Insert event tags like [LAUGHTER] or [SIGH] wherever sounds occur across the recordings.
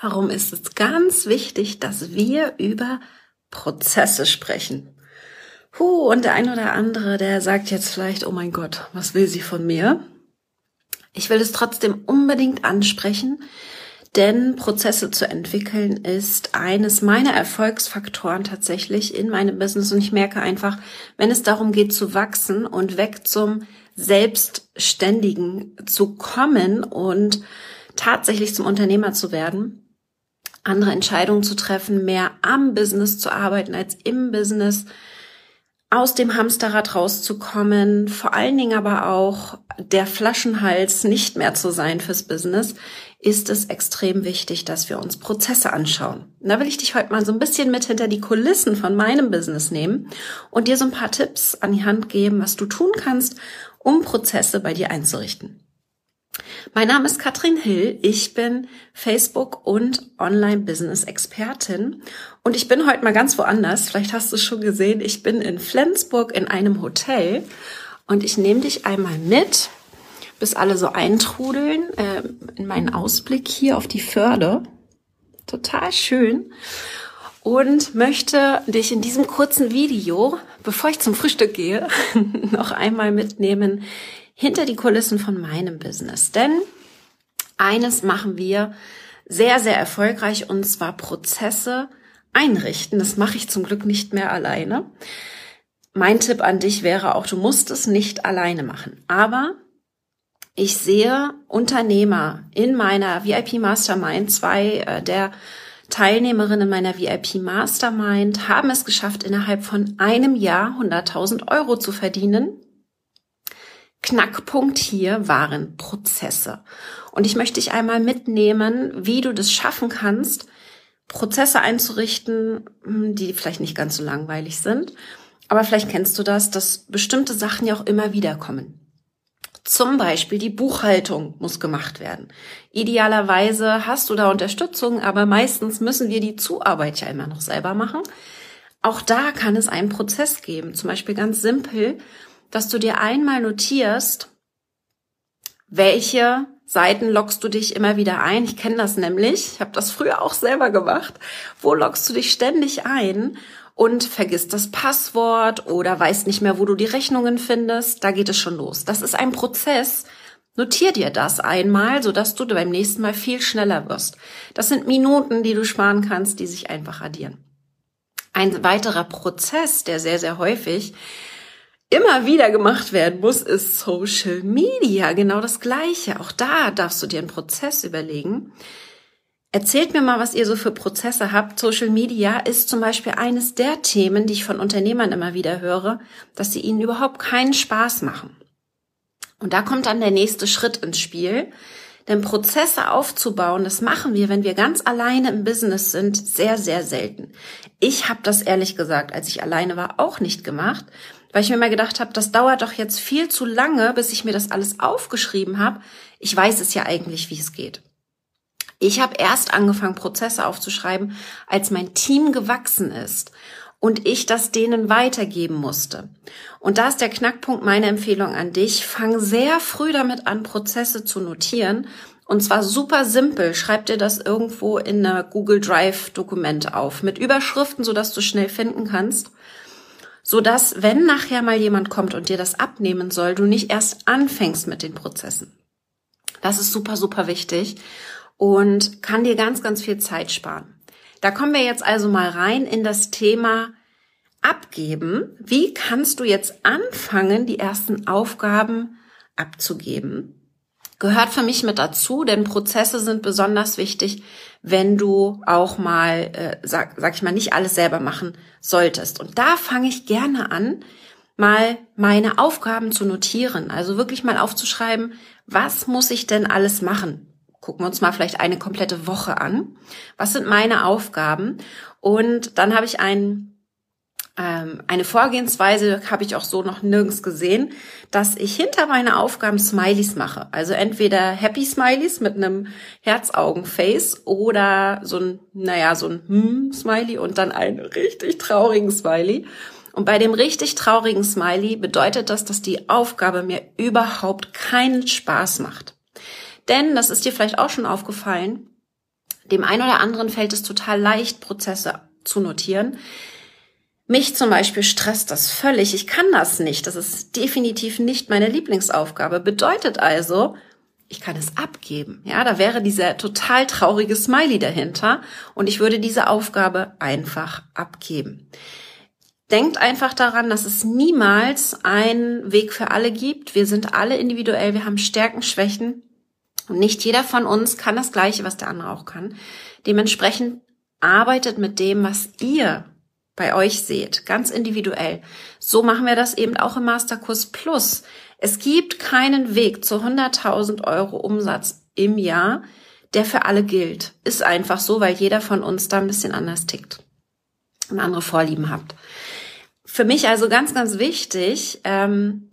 Warum ist es ganz wichtig, dass wir über Prozesse sprechen? Huh, und der ein oder andere, der sagt jetzt vielleicht, oh mein Gott, was will sie von mir? Ich will es trotzdem unbedingt ansprechen, denn Prozesse zu entwickeln ist eines meiner Erfolgsfaktoren tatsächlich in meinem Business. Und ich merke einfach, wenn es darum geht zu wachsen und weg zum Selbstständigen zu kommen und tatsächlich zum Unternehmer zu werden, andere Entscheidungen zu treffen, mehr am Business zu arbeiten als im Business, aus dem Hamsterrad rauszukommen, vor allen Dingen aber auch der Flaschenhals nicht mehr zu sein fürs Business, ist es extrem wichtig, dass wir uns Prozesse anschauen. Da will ich dich heute mal so ein bisschen mit hinter die Kulissen von meinem Business nehmen und dir so ein paar Tipps an die Hand geben, was du tun kannst, um Prozesse bei dir einzurichten. Mein Name ist Katrin Hill. Ich bin Facebook- und Online-Business-Expertin. Und ich bin heute mal ganz woanders. Vielleicht hast du es schon gesehen. Ich bin in Flensburg in einem Hotel. Und ich nehme dich einmal mit, bis alle so eintrudeln, äh, in meinen Ausblick hier auf die Förde. Total schön. Und möchte dich in diesem kurzen Video, bevor ich zum Frühstück gehe, [LAUGHS] noch einmal mitnehmen hinter die Kulissen von meinem Business. Denn eines machen wir sehr, sehr erfolgreich und zwar Prozesse einrichten. Das mache ich zum Glück nicht mehr alleine. Mein Tipp an dich wäre auch, du musst es nicht alleine machen. Aber ich sehe Unternehmer in meiner VIP Mastermind, zwei äh, der Teilnehmerinnen meiner VIP Mastermind haben es geschafft, innerhalb von einem Jahr 100.000 Euro zu verdienen Knackpunkt hier waren Prozesse. Und ich möchte dich einmal mitnehmen, wie du das schaffen kannst, Prozesse einzurichten, hm, die vielleicht nicht ganz so langweilig sind. Aber vielleicht kennst du das, dass bestimmte Sachen ja auch immer wieder kommen. Zum Beispiel die Buchhaltung muss gemacht werden. Idealerweise hast du da Unterstützung, aber meistens müssen wir die Zuarbeit ja immer noch selber machen. Auch da kann es einen Prozess geben. Zum Beispiel ganz simpel, dass du dir einmal notierst, welche Seiten lockst du dich immer wieder ein. Ich kenne das nämlich, ich habe das früher auch selber gemacht. Wo lockst du dich ständig ein und vergisst das Passwort oder weißt nicht mehr, wo du die Rechnungen findest? Da geht es schon los. Das ist ein Prozess. Notier dir das einmal, sodass du beim nächsten Mal viel schneller wirst. Das sind Minuten, die du sparen kannst, die sich einfach addieren. Ein weiterer Prozess, der sehr, sehr häufig immer wieder gemacht werden muss, ist Social Media. Genau das Gleiche. Auch da darfst du dir einen Prozess überlegen. Erzählt mir mal, was ihr so für Prozesse habt. Social Media ist zum Beispiel eines der Themen, die ich von Unternehmern immer wieder höre, dass sie ihnen überhaupt keinen Spaß machen. Und da kommt dann der nächste Schritt ins Spiel. Denn Prozesse aufzubauen, das machen wir, wenn wir ganz alleine im Business sind, sehr, sehr selten. Ich habe das ehrlich gesagt, als ich alleine war, auch nicht gemacht weil ich mir mal gedacht habe, das dauert doch jetzt viel zu lange, bis ich mir das alles aufgeschrieben habe. Ich weiß es ja eigentlich, wie es geht. Ich habe erst angefangen, Prozesse aufzuschreiben, als mein Team gewachsen ist und ich das denen weitergeben musste. Und da ist der Knackpunkt meine Empfehlung an dich. Fang sehr früh damit an, Prozesse zu notieren. Und zwar super simpel. Schreib dir das irgendwo in einer Google Drive Dokument auf mit Überschriften, sodass du schnell finden kannst so dass, wenn nachher mal jemand kommt und dir das abnehmen soll, du nicht erst anfängst mit den Prozessen. Das ist super, super wichtig und kann dir ganz, ganz viel Zeit sparen. Da kommen wir jetzt also mal rein in das Thema abgeben. Wie kannst du jetzt anfangen, die ersten Aufgaben abzugeben? Gehört für mich mit dazu, denn Prozesse sind besonders wichtig, wenn du auch mal, äh, sag, sag ich mal, nicht alles selber machen solltest. Und da fange ich gerne an, mal meine Aufgaben zu notieren. Also wirklich mal aufzuschreiben, was muss ich denn alles machen? Gucken wir uns mal vielleicht eine komplette Woche an. Was sind meine Aufgaben? Und dann habe ich einen ähm, eine Vorgehensweise habe ich auch so noch nirgends gesehen, dass ich hinter meine Aufgaben Smileys mache. Also entweder Happy Smileys mit einem Herzaugen-Face oder so ein, naja, so ein Hm-Smiley und dann einen richtig traurigen Smiley. Und bei dem richtig traurigen Smiley bedeutet das, dass die Aufgabe mir überhaupt keinen Spaß macht. Denn, das ist dir vielleicht auch schon aufgefallen, Dem einen oder anderen fällt es total leicht, Prozesse zu notieren. Mich zum Beispiel stresst das völlig. Ich kann das nicht. Das ist definitiv nicht meine Lieblingsaufgabe. Bedeutet also, ich kann es abgeben. Ja, da wäre dieser total traurige Smiley dahinter und ich würde diese Aufgabe einfach abgeben. Denkt einfach daran, dass es niemals einen Weg für alle gibt. Wir sind alle individuell, wir haben Stärken, Schwächen und nicht jeder von uns kann das Gleiche, was der andere auch kann. Dementsprechend arbeitet mit dem, was ihr bei euch seht, ganz individuell. So machen wir das eben auch im Masterkurs Plus. Es gibt keinen Weg zu 100.000 Euro Umsatz im Jahr, der für alle gilt. Ist einfach so, weil jeder von uns da ein bisschen anders tickt und andere Vorlieben habt. Für mich also ganz, ganz wichtig, ähm,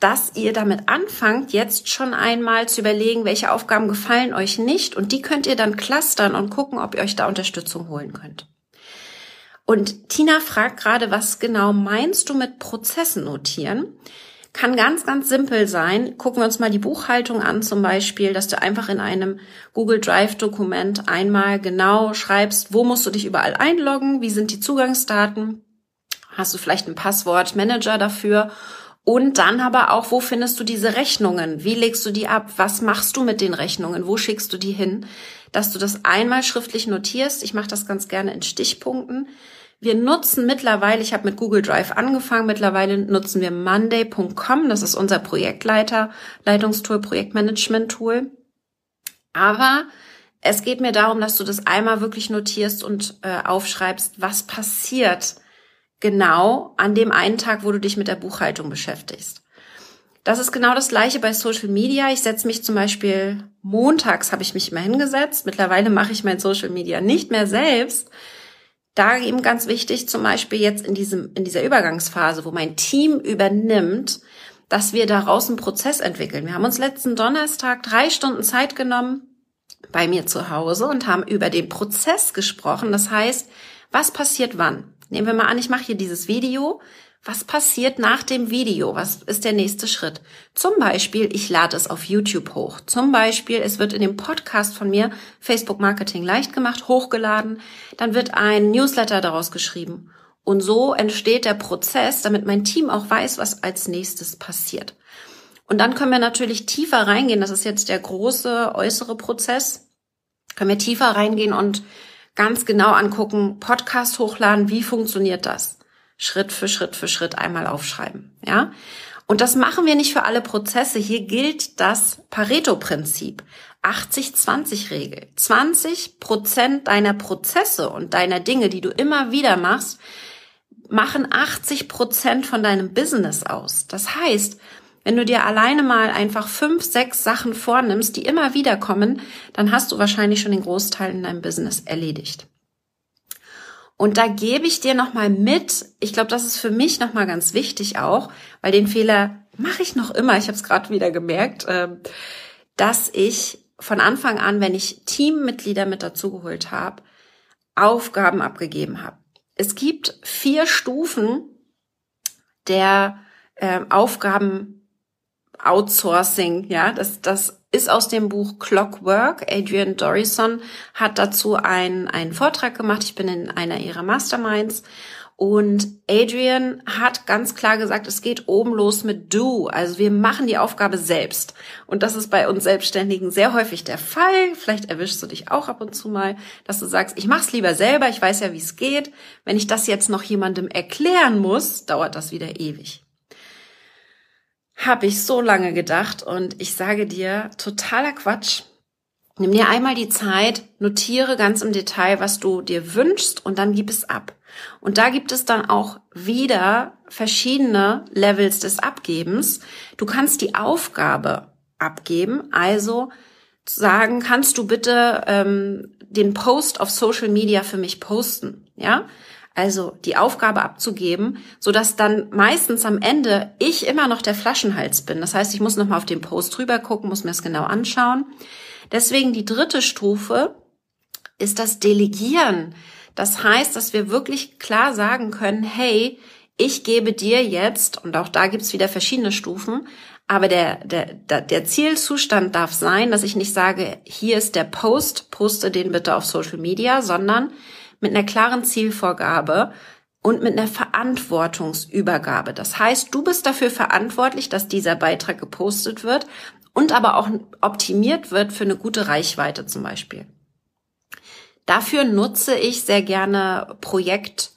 dass ihr damit anfangt, jetzt schon einmal zu überlegen, welche Aufgaben gefallen euch nicht und die könnt ihr dann clustern und gucken, ob ihr euch da Unterstützung holen könnt. Und Tina fragt gerade, was genau meinst du mit Prozessen notieren? Kann ganz, ganz simpel sein. Gucken wir uns mal die Buchhaltung an zum Beispiel, dass du einfach in einem Google Drive Dokument einmal genau schreibst, wo musst du dich überall einloggen, wie sind die Zugangsdaten, hast du vielleicht einen Passwortmanager dafür und dann aber auch, wo findest du diese Rechnungen? Wie legst du die ab? Was machst du mit den Rechnungen? Wo schickst du die hin? Dass du das einmal schriftlich notierst. Ich mache das ganz gerne in Stichpunkten. Wir nutzen mittlerweile, ich habe mit Google Drive angefangen, mittlerweile nutzen wir monday.com, das ist unser Projektleiter, Leitungstool, Projektmanagement-Tool. Aber es geht mir darum, dass du das einmal wirklich notierst und äh, aufschreibst, was passiert genau an dem einen Tag, wo du dich mit der Buchhaltung beschäftigst. Das ist genau das gleiche bei Social Media. Ich setze mich zum Beispiel montags habe ich mich immer hingesetzt. Mittlerweile mache ich mein Social Media nicht mehr selbst, da eben ganz wichtig, zum Beispiel jetzt in diesem, in dieser Übergangsphase, wo mein Team übernimmt, dass wir daraus einen Prozess entwickeln. Wir haben uns letzten Donnerstag drei Stunden Zeit genommen bei mir zu Hause und haben über den Prozess gesprochen. Das heißt, was passiert wann? Nehmen wir mal an, ich mache hier dieses Video was passiert nach dem Video? Was ist der nächste Schritt? Zum Beispiel, ich lade es auf YouTube hoch. Zum Beispiel, es wird in dem Podcast von mir Facebook Marketing leicht gemacht, hochgeladen. Dann wird ein Newsletter daraus geschrieben. Und so entsteht der Prozess, damit mein Team auch weiß, was als nächstes passiert. Und dann können wir natürlich tiefer reingehen. Das ist jetzt der große äußere Prozess. Können wir tiefer reingehen und ganz genau angucken, Podcast hochladen, wie funktioniert das? Schritt für Schritt für Schritt einmal aufschreiben, ja? Und das machen wir nicht für alle Prozesse. Hier gilt das Pareto-Prinzip. 80-20-Regel. 20 Prozent deiner Prozesse und deiner Dinge, die du immer wieder machst, machen 80 Prozent von deinem Business aus. Das heißt, wenn du dir alleine mal einfach fünf, sechs Sachen vornimmst, die immer wieder kommen, dann hast du wahrscheinlich schon den Großteil in deinem Business erledigt. Und da gebe ich dir nochmal mit, ich glaube, das ist für mich nochmal ganz wichtig auch, weil den Fehler mache ich noch immer, ich habe es gerade wieder gemerkt, ähm, dass ich von Anfang an, wenn ich Teammitglieder mit dazugeholt habe, Aufgaben abgegeben habe. Es gibt vier Stufen der äh, Aufgaben Outsourcing, ja, das, das ist aus dem Buch Clockwork. Adrian Dorison hat dazu einen, einen Vortrag gemacht. Ich bin in einer ihrer Masterminds. Und Adrian hat ganz klar gesagt, es geht oben los mit Do. Also wir machen die Aufgabe selbst. Und das ist bei uns Selbstständigen sehr häufig der Fall. Vielleicht erwischst du dich auch ab und zu mal, dass du sagst, ich mach's lieber selber, ich weiß ja, wie es geht. Wenn ich das jetzt noch jemandem erklären muss, dauert das wieder ewig. Habe ich so lange gedacht und ich sage dir, totaler Quatsch. Nimm dir einmal die Zeit, notiere ganz im Detail, was du dir wünschst und dann gib es ab. Und da gibt es dann auch wieder verschiedene Levels des Abgebens. Du kannst die Aufgabe abgeben, also sagen, kannst du bitte ähm, den Post auf Social Media für mich posten, ja? Also die Aufgabe abzugeben, so dass dann meistens am Ende ich immer noch der Flaschenhals bin. Das heißt, ich muss noch mal auf den Post drüber gucken, muss mir das genau anschauen. Deswegen die dritte Stufe ist das Delegieren. Das heißt, dass wir wirklich klar sagen können, hey, ich gebe dir jetzt, und auch da gibt's wieder verschiedene Stufen, Aber der, der, der Zielzustand darf sein, dass ich nicht sage, hier ist der Post, poste den bitte auf Social Media, sondern mit einer klaren Zielvorgabe und mit einer Verantwortungsübergabe. Das heißt, du bist dafür verantwortlich, dass dieser Beitrag gepostet wird und aber auch optimiert wird für eine gute Reichweite zum Beispiel. Dafür nutze ich sehr gerne Projekt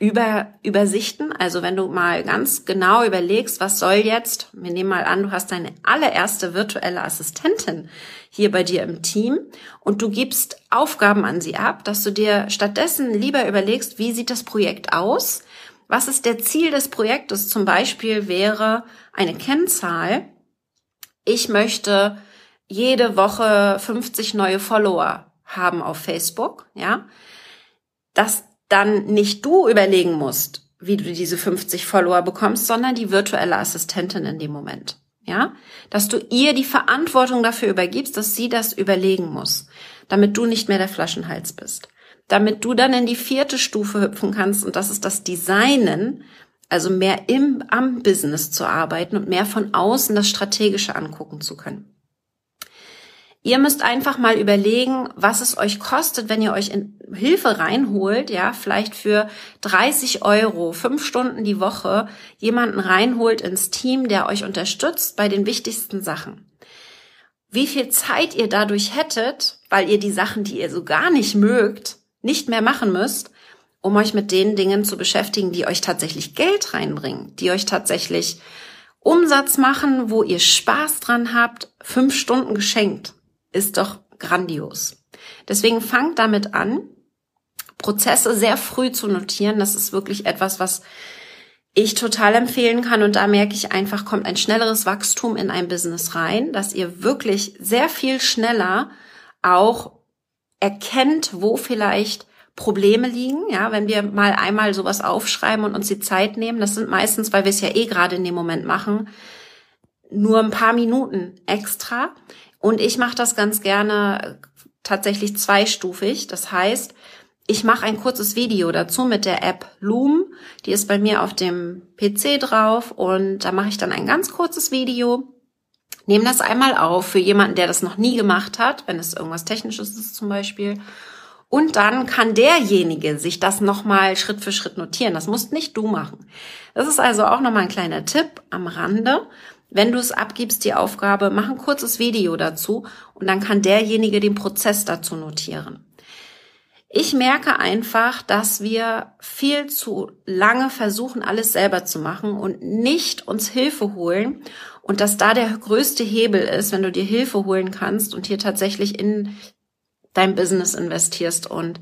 über Übersichten. Also wenn du mal ganz genau überlegst, was soll jetzt, wir nehmen mal an, du hast deine allererste virtuelle Assistentin hier bei dir im Team und du gibst Aufgaben an sie ab, dass du dir stattdessen lieber überlegst, wie sieht das Projekt aus? Was ist der Ziel des Projektes? Zum Beispiel wäre eine Kennzahl. Ich möchte jede Woche 50 neue Follower haben auf Facebook, ja. Das dann nicht du überlegen musst, wie du diese 50 Follower bekommst, sondern die virtuelle Assistentin in dem Moment. Ja, dass du ihr die Verantwortung dafür übergibst, dass sie das überlegen muss, damit du nicht mehr der Flaschenhals bist. Damit du dann in die vierte Stufe hüpfen kannst und das ist das Designen, also mehr im, am Business zu arbeiten und mehr von außen das Strategische angucken zu können. Ihr müsst einfach mal überlegen, was es euch kostet, wenn ihr euch in Hilfe reinholt, ja, vielleicht für 30 Euro, fünf Stunden die Woche, jemanden reinholt ins Team, der euch unterstützt bei den wichtigsten Sachen. Wie viel Zeit ihr dadurch hättet, weil ihr die Sachen, die ihr so gar nicht mögt, nicht mehr machen müsst, um euch mit den Dingen zu beschäftigen, die euch tatsächlich Geld reinbringen, die euch tatsächlich Umsatz machen, wo ihr Spaß dran habt, fünf Stunden geschenkt ist doch grandios. Deswegen fangt damit an, Prozesse sehr früh zu notieren. Das ist wirklich etwas, was ich total empfehlen kann. Und da merke ich einfach, kommt ein schnelleres Wachstum in ein Business rein, dass ihr wirklich sehr viel schneller auch erkennt, wo vielleicht Probleme liegen. Ja, wenn wir mal einmal sowas aufschreiben und uns die Zeit nehmen, das sind meistens, weil wir es ja eh gerade in dem Moment machen, nur ein paar Minuten extra. Und ich mache das ganz gerne tatsächlich zweistufig. Das heißt, ich mache ein kurzes Video dazu mit der App Loom. Die ist bei mir auf dem PC drauf und da mache ich dann ein ganz kurzes Video. Nehme das einmal auf für jemanden, der das noch nie gemacht hat, wenn es irgendwas Technisches ist zum Beispiel. Und dann kann derjenige sich das nochmal Schritt für Schritt notieren. Das musst nicht du machen. Das ist also auch nochmal ein kleiner Tipp am Rande. Wenn du es abgibst, die Aufgabe, mach ein kurzes Video dazu und dann kann derjenige den Prozess dazu notieren. Ich merke einfach, dass wir viel zu lange versuchen, alles selber zu machen und nicht uns Hilfe holen und dass da der größte Hebel ist, wenn du dir Hilfe holen kannst und hier tatsächlich in dein Business investierst und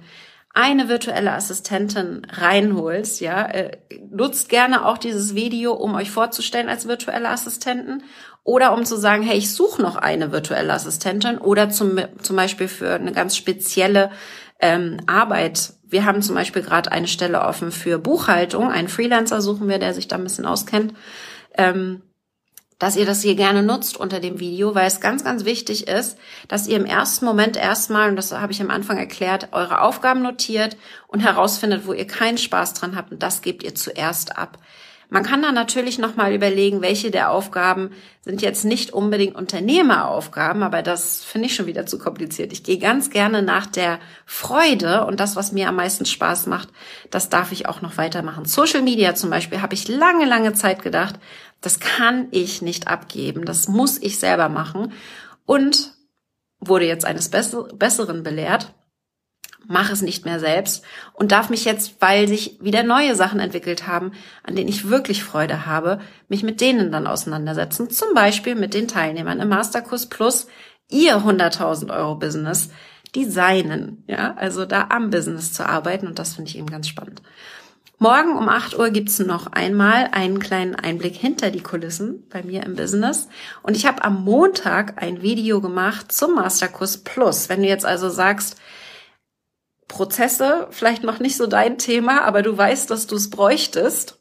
eine virtuelle Assistentin reinholst, ja, äh, nutzt gerne auch dieses Video, um euch vorzustellen als virtuelle Assistenten oder um zu sagen, hey, ich suche noch eine virtuelle Assistentin oder zum, zum Beispiel für eine ganz spezielle ähm, Arbeit. Wir haben zum Beispiel gerade eine Stelle offen für Buchhaltung. Einen Freelancer suchen wir, der sich da ein bisschen auskennt. Ähm, dass ihr das hier gerne nutzt unter dem Video, weil es ganz, ganz wichtig ist, dass ihr im ersten Moment erstmal, und das habe ich am Anfang erklärt, eure Aufgaben notiert und herausfindet, wo ihr keinen Spaß dran habt und das gebt ihr zuerst ab. Man kann dann natürlich nochmal überlegen, welche der Aufgaben sind jetzt nicht unbedingt Unternehmeraufgaben, aber das finde ich schon wieder zu kompliziert. Ich gehe ganz gerne nach der Freude und das, was mir am meisten Spaß macht, das darf ich auch noch weitermachen. Social Media zum Beispiel habe ich lange, lange Zeit gedacht, das kann ich nicht abgeben, das muss ich selber machen und wurde jetzt eines Besseren belehrt mache es nicht mehr selbst und darf mich jetzt, weil sich wieder neue Sachen entwickelt haben, an denen ich wirklich Freude habe, mich mit denen dann auseinandersetzen. Zum Beispiel mit den Teilnehmern im Masterkurs Plus ihr 100.000 Euro Business designen. Ja, also da am Business zu arbeiten und das finde ich eben ganz spannend. Morgen um 8 Uhr gibt's noch einmal einen kleinen Einblick hinter die Kulissen bei mir im Business. Und ich habe am Montag ein Video gemacht zum Masterkurs Plus. Wenn du jetzt also sagst, Prozesse vielleicht noch nicht so dein Thema, aber du weißt, dass du es bräuchtest,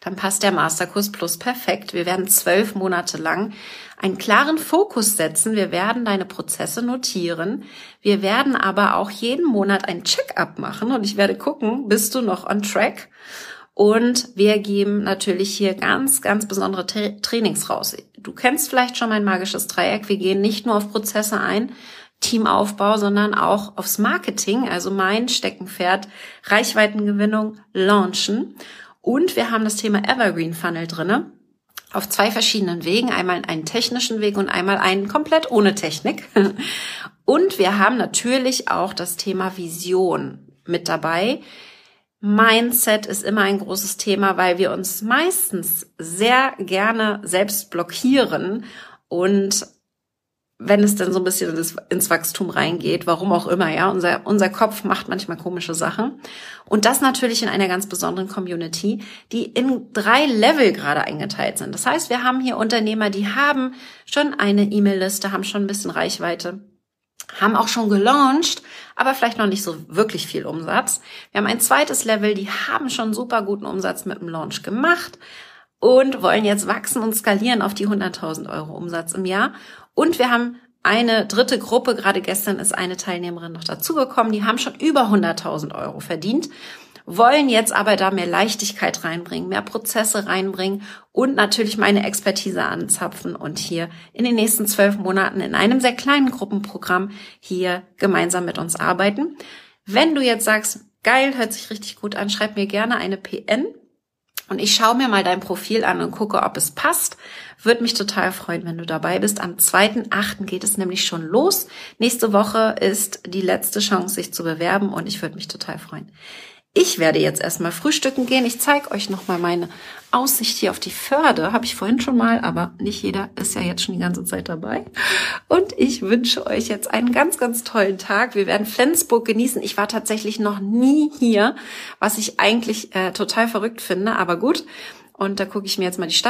dann passt der Masterkurs Plus perfekt. Wir werden zwölf Monate lang einen klaren Fokus setzen. Wir werden deine Prozesse notieren. Wir werden aber auch jeden Monat ein Check-up machen und ich werde gucken, bist du noch on track? Und wir geben natürlich hier ganz, ganz besondere Tra Trainings raus. Du kennst vielleicht schon mein magisches Dreieck. Wir gehen nicht nur auf Prozesse ein, Teamaufbau, sondern auch aufs Marketing, also mein Steckenpferd, Reichweitengewinnung, Launchen. Und wir haben das Thema Evergreen Funnel drinne auf zwei verschiedenen Wegen, einmal einen technischen Weg und einmal einen komplett ohne Technik. [LAUGHS] Und wir haben natürlich auch das Thema Vision mit dabei. Mindset ist immer ein großes Thema, weil wir uns meistens sehr gerne selbst blockieren und wenn es dann so ein bisschen ins Wachstum reingeht, warum auch immer, ja, unser, unser Kopf macht manchmal komische Sachen. Und das natürlich in einer ganz besonderen Community, die in drei Level gerade eingeteilt sind. Das heißt, wir haben hier Unternehmer, die haben schon eine E-Mail-Liste, haben schon ein bisschen Reichweite, haben auch schon gelauncht, aber vielleicht noch nicht so wirklich viel Umsatz. Wir haben ein zweites Level, die haben schon super guten Umsatz mit dem Launch gemacht und wollen jetzt wachsen und skalieren auf die 100.000 Euro Umsatz im Jahr. Und wir haben eine dritte Gruppe, gerade gestern ist eine Teilnehmerin noch dazugekommen, die haben schon über 100.000 Euro verdient, wollen jetzt aber da mehr Leichtigkeit reinbringen, mehr Prozesse reinbringen und natürlich meine Expertise anzapfen und hier in den nächsten zwölf Monaten in einem sehr kleinen Gruppenprogramm hier gemeinsam mit uns arbeiten. Wenn du jetzt sagst, geil, hört sich richtig gut an, schreib mir gerne eine PN und ich schaue mir mal dein Profil an und gucke, ob es passt. Würde mich total freuen, wenn du dabei bist. Am 2.8. geht es nämlich schon los. Nächste Woche ist die letzte Chance, sich zu bewerben und ich würde mich total freuen. Ich werde jetzt erstmal frühstücken gehen. Ich zeige euch nochmal meine Aussicht hier auf die Förde. Habe ich vorhin schon mal, aber nicht jeder ist ja jetzt schon die ganze Zeit dabei. Und ich wünsche euch jetzt einen ganz, ganz tollen Tag. Wir werden Flensburg genießen. Ich war tatsächlich noch nie hier, was ich eigentlich äh, total verrückt finde, aber gut. Und da gucke ich mir jetzt mal die Stadt